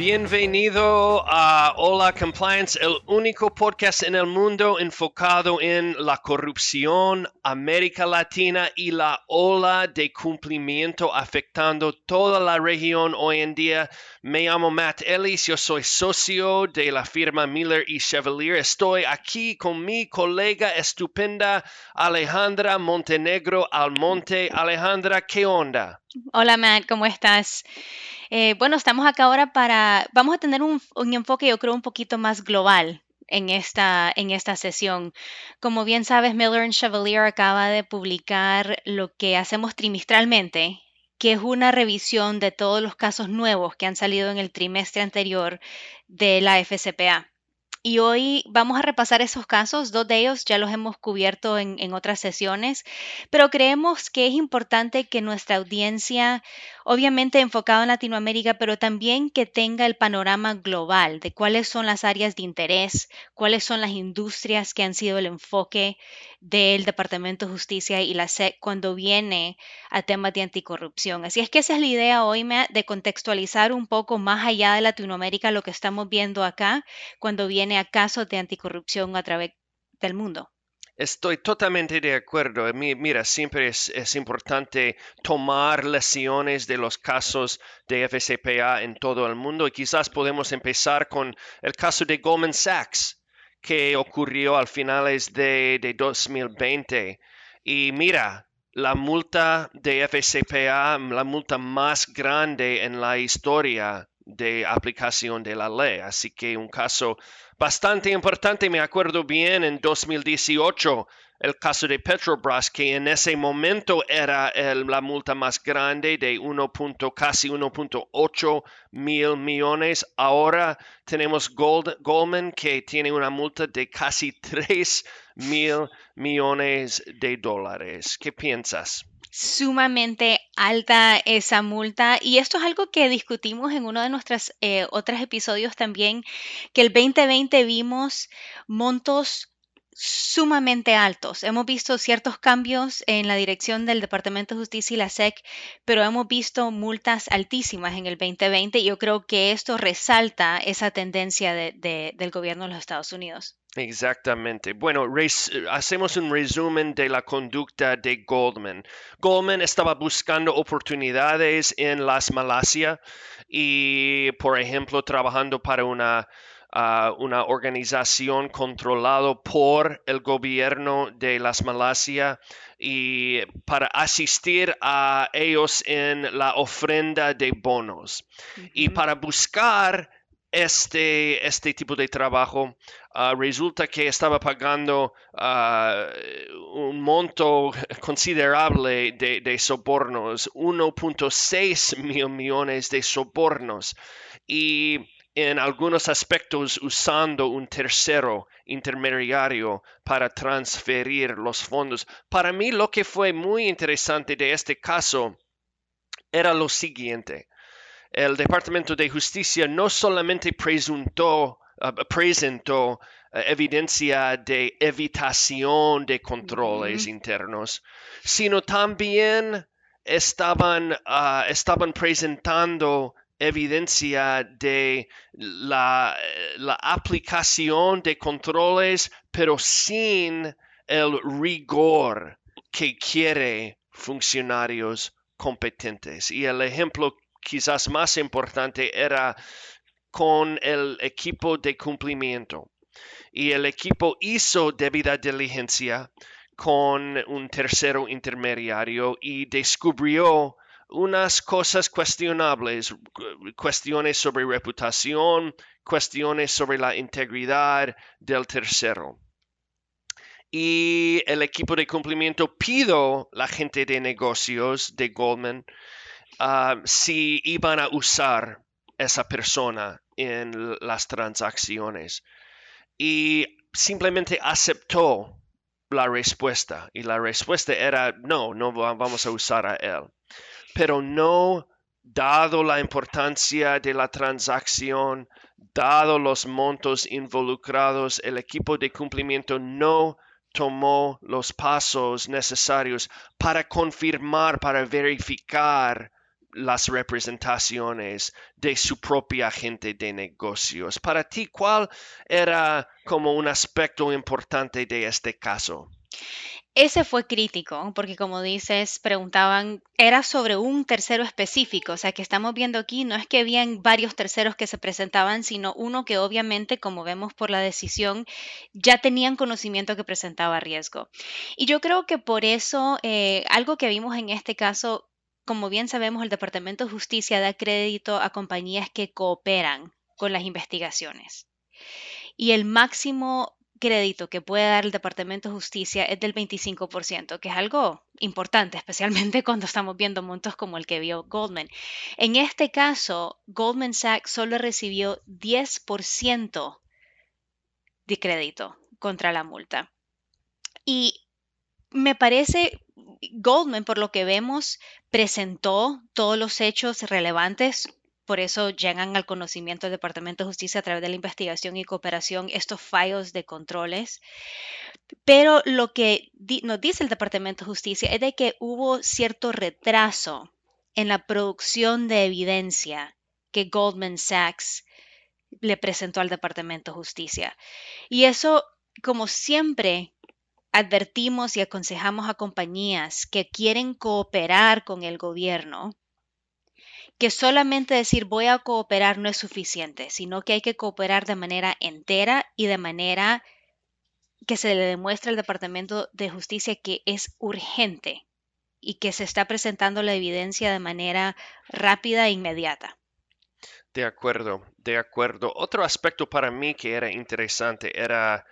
Bienvenido a Hola Compliance, el único podcast en el mundo enfocado en la corrupción, América Latina y la ola de cumplimiento afectando toda la región hoy en día. Me llamo Matt Ellis, yo soy socio de la firma Miller y Chevalier. Estoy aquí con mi colega estupenda Alejandra Montenegro Almonte. Alejandra, ¿qué onda? Hola Matt, ¿cómo estás? Eh, bueno, estamos acá ahora para, vamos a tener un, enfoque yo creo un poquito más global en esta, en esta sesión. Como bien sabes, Miller Chevalier acaba de publicar lo que hacemos trimestralmente, que es una revisión de todos los casos nuevos que han salido en el trimestre anterior de la FCPA. Y hoy vamos a repasar esos casos, dos de ellos ya los hemos cubierto en, otras sesiones, pero creemos que es importante que nuestra audiencia obviamente enfocado en Latinoamérica, pero también que tenga el panorama global de cuáles son las áreas de interés, cuáles son las industrias que han sido el enfoque del Departamento de Justicia y la SEC cuando viene a temas de anticorrupción. Así es que esa es la idea hoy, de contextualizar un poco más allá de Latinoamérica lo que estamos viendo acá cuando viene a casos de anticorrupción a través del mundo. Estoy totalmente de acuerdo. Mira, siempre es, importante tomar lecciones de los casos de FCPA en todo el mundo y quizás podemos empezar con el caso de Goldman Sachs que ocurrió al finales de, de 2020. Y mira, la multa de FCPA, la multa más grande en la historia de aplicación de la ley. Así que un caso bastante importante. Me acuerdo bien en 2018 el caso de Petrobras, que en ese momento era la multa más grande de 1. casi 1.8 mil millones. Ahora tenemos Goldman que tiene una multa de casi 3 mil millones de dólares. ¿Qué piensas? sumamente alta esa multa y esto es algo que discutimos en uno de nuestros eh, otros episodios también, que el 2020 vimos montos sumamente altos. Hemos visto ciertos cambios en la dirección del Departamento de Justicia y la SEC, pero hemos visto multas altísimas en el 2020 y yo creo que esto resalta esa tendencia del gobierno de los Estados Unidos. Exactamente. Bueno, hacemos un resumen de la conducta de Goldman. Goldman estaba buscando oportunidades en las Malasia y, por ejemplo, trabajando para una una organización controlada por el gobierno de las Malasia y para asistir a ellos en la ofrenda de bonos. Y para buscar este, este tipo de trabajo, ah, resulta que estaba pagando ah, un monto considerable de, de sobornos, 1.6 mil millones de sobornos. Y en algunos aspectos usando un tercero intermediario para transferir los fondos. Para mí lo que fue muy interesante de este caso era lo siguiente. El Departamento de Justicia no solamente uh, presentó uh, evidencia de evitación de controles internos, sino también estaban, uh, estaban presentando evidencia de la, aplicación de controles, pero sin el rigor que quiere funcionarios competentes. Y el ejemplo quizás más importante era con el equipo de cumplimiento. Y el equipo hizo debida diligencia con un tercero intermediario y descubrió unas cosas cuestionables, cuestiones sobre reputación, cuestiones sobre la integridad del tercero. Y el equipo de cumplimiento pidió la gente de negocios de Goldman ah, si iban a usar esa persona en las transacciones. Y simplemente aceptó la respuesta. Y la respuesta era, no, no vamos a usar a él pero no dado la importancia de la transacción, dado los montos involucrados, el equipo de cumplimiento no tomó los pasos necesarios para confirmar, para verificar las representaciones de su propia agente de negocios. Para ti, ¿cuál era como un aspecto importante de este caso? Ese fue crítico, porque como dices, preguntaban, era sobre un tercero específico, o sea, que estamos viendo aquí, no es que habían varios terceros que se presentaban, sino uno que obviamente, como vemos por la decisión, ya tenían conocimiento que presentaba riesgo. Y yo creo que por eso, eh, algo que vimos en este caso, como bien sabemos, el Departamento de Justicia da crédito a compañías que cooperan con las investigaciones. Y el máximo crédito que puede dar el Departamento de Justicia es del 25%, que es algo importante, especialmente cuando estamos viendo montos como el que vio Goldman. En este caso, Goldman Sachs solo recibió 10% de crédito contra la multa. Y me parece, Goldman, por lo que vemos, presentó todos los hechos relevantes por eso llegan al conocimiento del Departamento de Justicia a través de la investigación y cooperación estos fallos de controles. Pero lo que nos dice el Departamento de Justicia es de que hubo cierto retraso en la producción de evidencia que Goldman Sachs le presentó al Departamento de Justicia. Y eso, como siempre, advertimos y aconsejamos a compañías que quieren cooperar con el gobierno que solamente decir voy a cooperar no es suficiente, sino que hay que cooperar de manera entera y de manera que se le demuestre al Departamento de Justicia que es urgente y que se está presentando la evidencia de manera rápida e inmediata. De acuerdo, de acuerdo. Otro aspecto para mí que era interesante era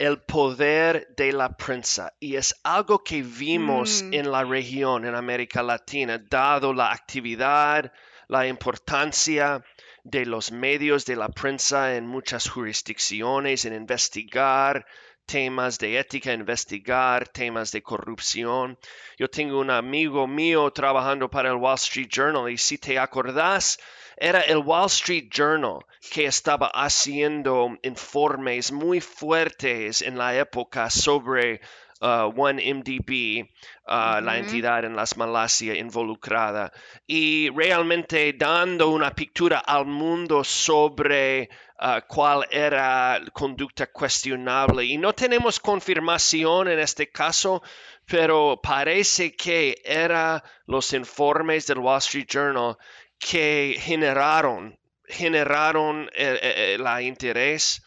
el poder de la prensa y es algo que vimos Mm, en la región, en América Latina, dado la actividad, la importancia de los medios de la prensa en muchas jurisdicciones, en investigar temas de ética, investigar temas de corrupción. Yo tengo un amigo mío trabajando para el Wall Street Journal y si te acordás, era el Wall Street Journal que estaba haciendo informes muy fuertes en la época sobre uh, OneMDB, uh, la entidad en las Malasia involucrada, y realmente dando una pictura al mundo sobre uh, cuál era conducta cuestionable. Y no tenemos confirmación en este caso, pero parece que eran los informes del Wall Street Journal que generaron, generaron el, el, el interés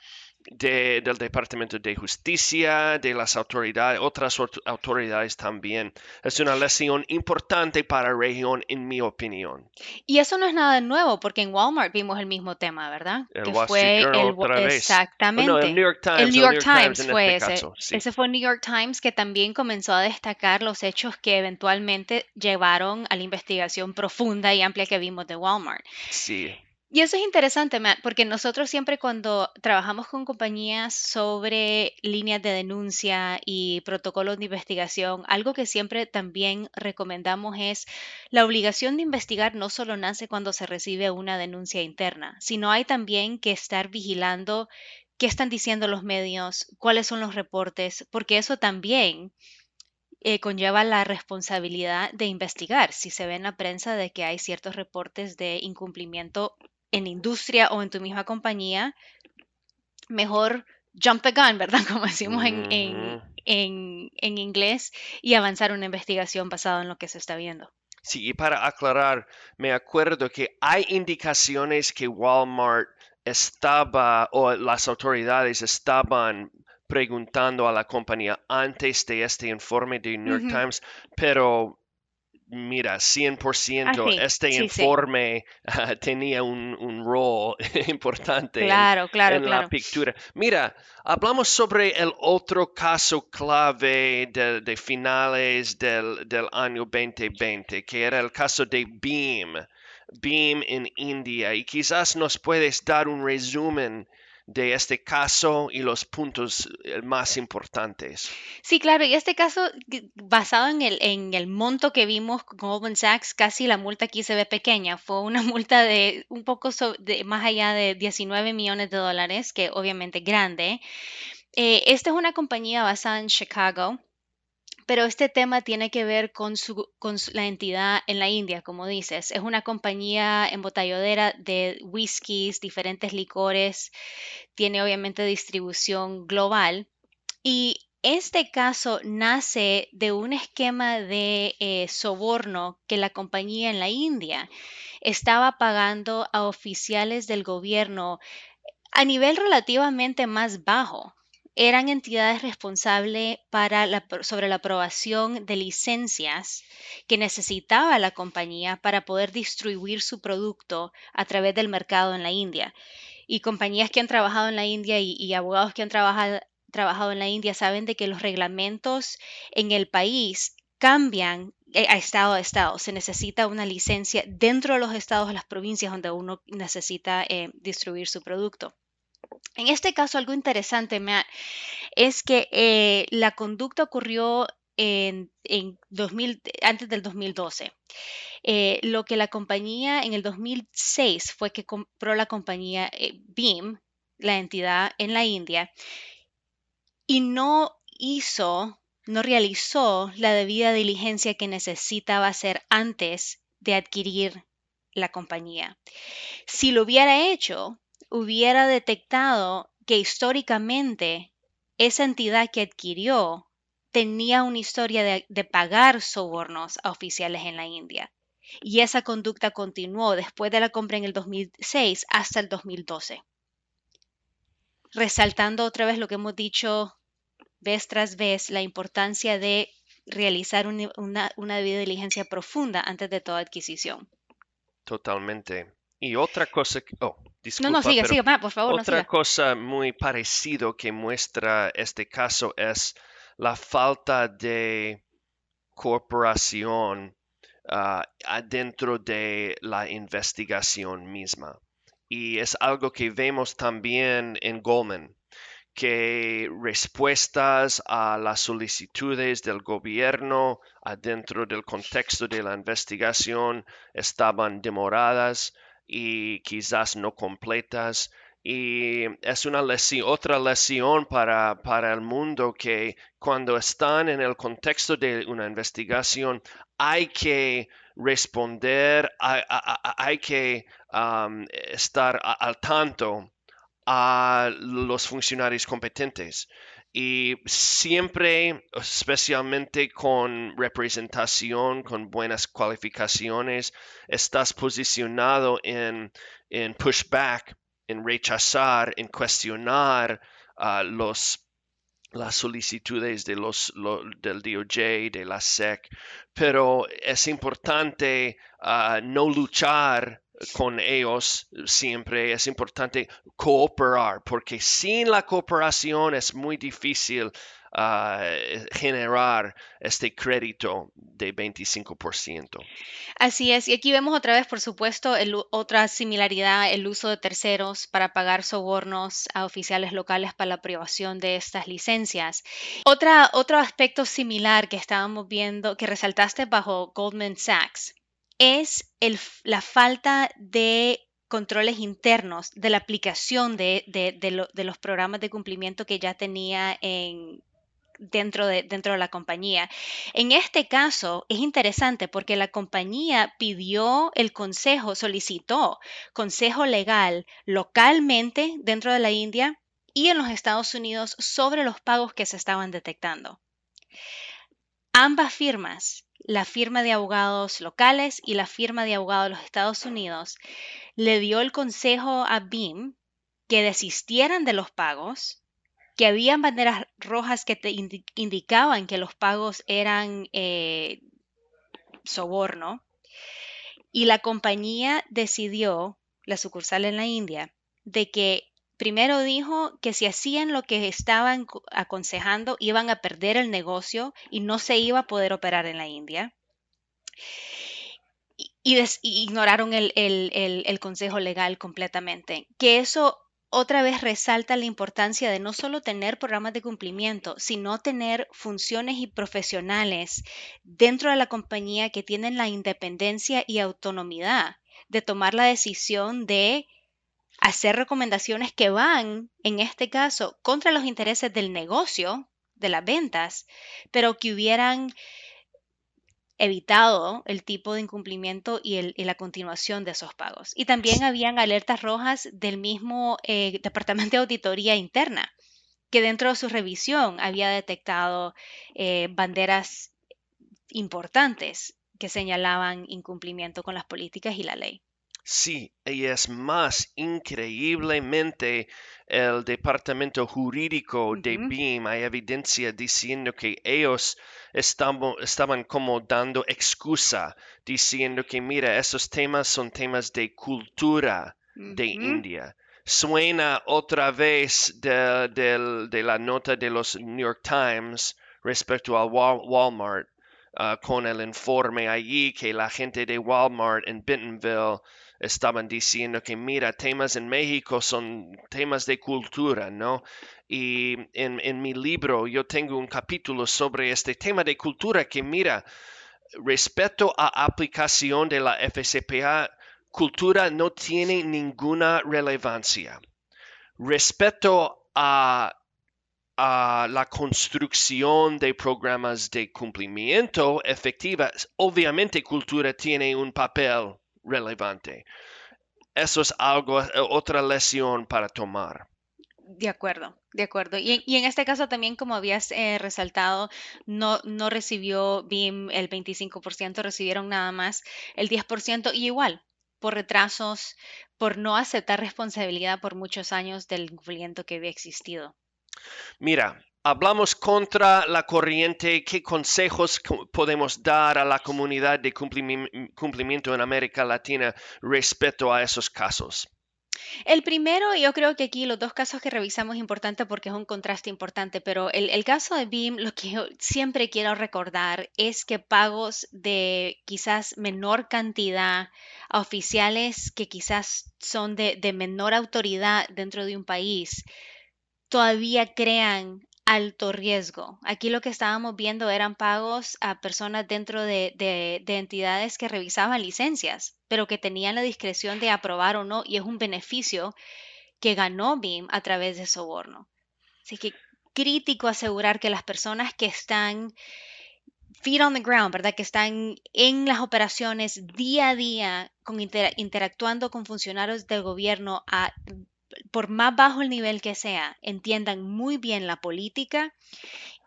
de, del Departamento de Justicia, de las autoridades, otras autoridades también. Es una lesión importante para la región, en mi opinión. Y eso no es nada nuevo, porque en Walmart vimos el mismo tema, ¿verdad? El Que Wall fue el, otra vez. exactamente. No, el New York Times. El New York Times en fue este ese. caso, sí. Ese fue el New York Times que también comenzó a destacar los hechos que eventualmente llevaron a la investigación profunda y amplia que vimos de Walmart. Sí. Y eso es interesante, Matt, porque nosotros siempre cuando trabajamos con compañías sobre líneas de denuncia y protocolos de investigación, algo que siempre también recomendamos es la obligación de investigar no solo nace cuando se recibe una denuncia interna, sino hay también que estar vigilando qué están diciendo los medios, cuáles son los reportes, porque eso también eh, conlleva la responsabilidad de investigar. Si se ve en la prensa de que hay ciertos reportes de incumplimiento en industria o en tu misma compañía, mejor jump the gun, ¿verdad? Como decimos en, en, en, en inglés, y avanzar una investigación basada en lo que se está viendo. Sí, y para aclarar, me acuerdo que hay indicaciones que Walmart estaba o las autoridades estaban preguntando a la compañía antes de este informe de New York Ujú. Times, pero mira, 100% Ah, sí, este sí, sí. informe tenía un, un rol importante en, Claro, claro, en la claro. pictura. Mira, hablamos sobre el otro caso clave de, de finales del, del año 2020, que era el caso de Beam, Beam en India. Y quizás nos puedes dar un resumen de este caso y los puntos más importantes. Sí, claro, y este caso, basado en el, en el monto que vimos con Goldman Sachs, casi la multa aquí se ve pequeña. Fue una multa de un poco más allá de 19 millones de dólares, que obviamente grande. Eh, esta es una compañía basada en Chicago, pero este tema tiene que ver con, su, con la entidad en la India, como dices. Es una compañía embotelladora de whiskies, diferentes licores, tiene obviamente distribución global. Y este caso nace de un esquema de eh, soborno que la compañía en la India estaba pagando a oficiales del gobierno a nivel relativamente más bajo eran entidades responsables para sobre la aprobación de licencias que necesitaba la compañía para poder distribuir su producto a través del mercado en la India. Y compañías que han trabajado en la India y, abogados que han trabajado, trabajado en la India saben de que los reglamentos en el país cambian eh, a estado a estado. Se necesita una licencia dentro de los estados, las provincias donde uno necesita eh, distribuir su producto. En este caso, algo interesante, es que eh, la conducta ocurrió en, 2000, antes del 2012. Eh, lo que la compañía en el 2006 fue que compró la compañía eh, BIM, la entidad en la India, y no hizo, no realizó la debida diligencia que necesitaba hacer antes de adquirir la compañía. Si lo hubiera hecho, hubiera detectado que históricamente esa entidad que adquirió tenía una historia de, pagar sobornos a oficiales en la India. Y esa conducta continuó después de la compra en el 2006 hasta el 2012. Resaltando otra vez lo que hemos dicho vez tras vez, la importancia de realizar una, una debida diligencia profunda antes de toda adquisición. Totalmente. Y otra cosa, oh, no, no, sigue, sigue, por favor. Otra cosa muy parecido que muestra este caso es la falta de corporación ah, adentro de la investigación misma. Y es algo que vemos también en Goldman, que respuestas a las solicitudes del gobierno adentro del contexto de la investigación estaban demoradas y quizás no completas. Y es una lesión, otra lesión para, para el mundo que cuando están en el contexto de una investigación hay que responder, hay, que estar al tanto a los funcionarios competentes y siempre, especialmente con representación, con buenas cualificaciones, estás posicionado en, en pushback, en rechazar, en cuestionar uh, los las solicitudes de los, del DOJ, de la SEC, pero es importante uh, no luchar con ellos siempre es importante cooperar, porque sin la cooperación es muy difícil ah, generar este crédito de 25%. Así es, y aquí vemos otra vez, por supuesto, otra similaridad, el uso de terceros para pagar sobornos a oficiales locales para la aprobación de estas licencias. Otra, otro aspecto similar que estábamos viendo, que resaltaste bajo Goldman Sachs, es la falta de controles internos de la aplicación de, los programas de cumplimiento que ya tenía dentro, de, dentro de la compañía. En este caso es interesante porque la compañía pidió el consejo, solicitó consejo legal localmente dentro de la India y en los Estados Unidos sobre los pagos que se estaban detectando. Ambas firmas la firma de abogados locales y la firma de abogados de los Estados Unidos le dio el consejo a BIM que desistieran de los pagos, que había banderas rojas que indicaban que los pagos eran eh, soborno, y la compañía decidió, la sucursal en la India, de que Primero dijo que si hacían lo que estaban aconsejando iban a perder el negocio y no se iba a poder operar en la India. Y, ignoraron el, el, consejo legal completamente. Que eso otra vez resalta la importancia de no solo tener programas de cumplimiento, sino tener funciones y profesionales dentro de la compañía que tienen la independencia y autonomía de tomar la decisión de hacer recomendaciones que van, en este caso, contra los intereses del negocio de las ventas, pero que hubieran evitado el tipo de incumplimiento y, la continuación de esos pagos. Y también habían alertas rojas del mismo eh, Departamento de Auditoría Interna, que dentro de su revisión había detectado eh, banderas importantes que señalaban incumplimiento con las políticas y la ley. Sí, y es más, increíblemente el departamento jurídico de BIM hay evidencia diciendo que ellos estaban como dando excusa, diciendo que mira, esos temas son temas de cultura de India. Suena otra vez de, la nota de los New York Times respecto al Walmart. Ah, con el informe allí que la gente de Walmart en Bentonville estaban diciendo que mira, temas en México son temas de cultura, ¿no? Y en, mi libro yo tengo un capítulo sobre este tema de cultura que mira, respecto a aplicación de la FCPA, cultura no tiene ninguna relevancia. Respecto a, a la construcción de programas de cumplimiento efectiva, obviamente cultura tiene un papel relevante. Eso es algo, eh, otra lesión para tomar. De acuerdo, de acuerdo. Y, en este caso también, como habías eh, resaltado, no, no recibió BIM el 25%, recibieron nada más el 10% y igual, por retrasos, por no aceptar responsabilidad por muchos años del incumplimiento que había existido. Mira, hablamos contra la corriente, qué consejos podemos dar a la comunidad de cumplimiento en América Latina respecto a esos casos. El primero, yo creo que aquí los dos casos que revisamos es importante porque es un contraste importante, pero el, caso de BIM, lo que yo siempre quiero recordar es que pagos de quizás menor cantidad a oficiales que quizás son de menor autoridad dentro de un país, todavía crean alto riesgo. Aquí lo que estábamos viendo eran pagos a personas dentro de, entidades que revisaban licencias, pero que tenían la discreción de aprobar o no, y es un beneficio que ganó BIM a través de soborno. Así que crítico asegurar que las personas que están feet on the ground, ¿verdad? Que están en las operaciones día a día, con interactuando con funcionarios del gobierno a por más bajo el nivel que sea, entiendan muy bien la política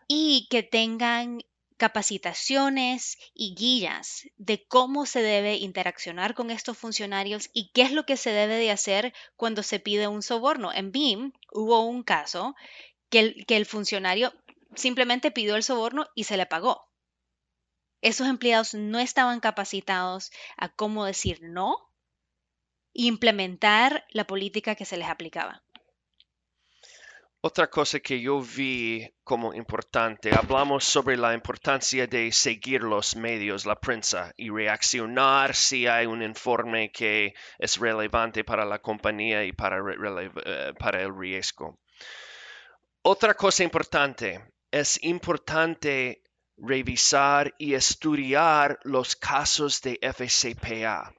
y que tengan capacitaciones y guías de cómo se debe interaccionar con estos funcionarios y qué es lo que se debe de hacer cuando se pide un soborno. En BIM hubo un caso que el, que el funcionario simplemente pidió el soborno y se le pagó. Esos empleados no estaban capacitados a cómo decir no implementar la política que se les aplicaba. Otra cosa que yo vi como importante, hablamos sobre la importancia de seguir los medios, la prensa, y reaccionar si hay un informe que es relevante para la compañía y para, eh, para el riesgo. Otra cosa importante, es importante revisar y estudiar los casos de FCPA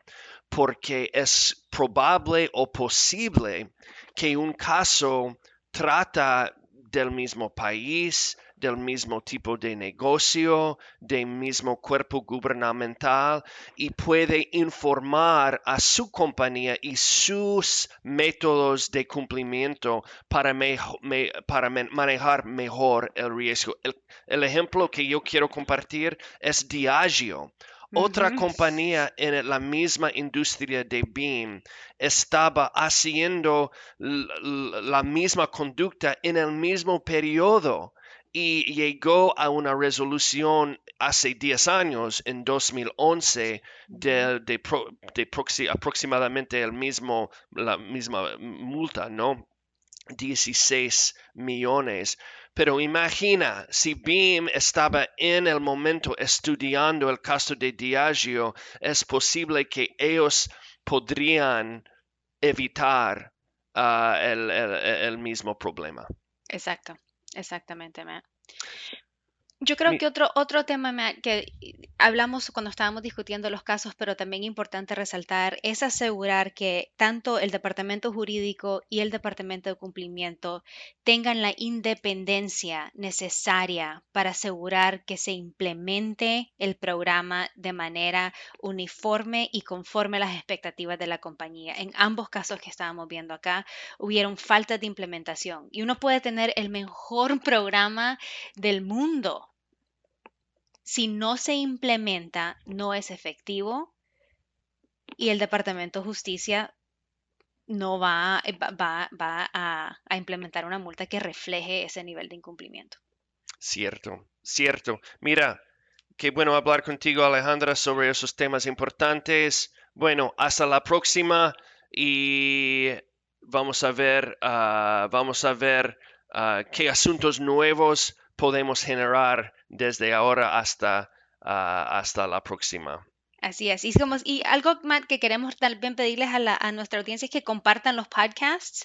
porque es probable o posible que un caso trata del mismo país, del mismo tipo de negocio, del mismo cuerpo gubernamental y puede informar a su compañía y sus métodos de cumplimiento para, manejar mejor el riesgo. El, ejemplo que yo quiero compartir es Diageo. Otra compañía en la misma industria de BIM estaba haciendo la misma conducta en el mismo periodo y llegó a una resolución hace 10 años, en 2011, de, de, aproximadamente el mismo, la misma multa, ¿no? 16 millones. Pero imagina si BIM estaba en el momento estudiando el caso de Diageo, es posible que ellos podrían evitar ah, el, mismo problema. Exacto, exactamente, Yo creo Mi- que otro, otro tema que hablamos cuando estábamos discutiendo los casos, pero también importante resaltar, es asegurar que tanto el departamento jurídico y el departamento de cumplimiento tengan la independencia necesaria para asegurar que se implemente el programa de manera uniforme y conforme a las expectativas de la compañía. En ambos casos que estábamos viendo acá, hubieron faltas de implementación y uno puede tener el mejor programa del mundo si no se implementa, no es efectivo y el Departamento de Justicia no va, eh, va, va- a implementar una multa que refleje ese nivel de incumplimiento. Cierto, cierto. Mira, qué bueno hablar contigo, Alejandra, sobre esos temas importantes. Bueno, hasta la próxima y vamos a ver, ah, vamos a ver ah, qué asuntos nuevos podemos generar desde ahora hasta, ah, hasta la próxima. Así es. Y, como, y algo más que queremos también pedirles a, la- a nuestra audiencia es que compartan los podcasts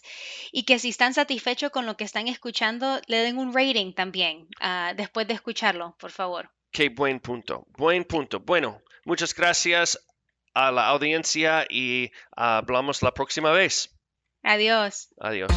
y que si están satisfechos con lo que están escuchando, le den un rating también ah, después de escucharlo, por favor. Qué buen punto, buen punto. Bueno, muchas gracias a la audiencia y hablamos la próxima vez. Adiós. Adiós.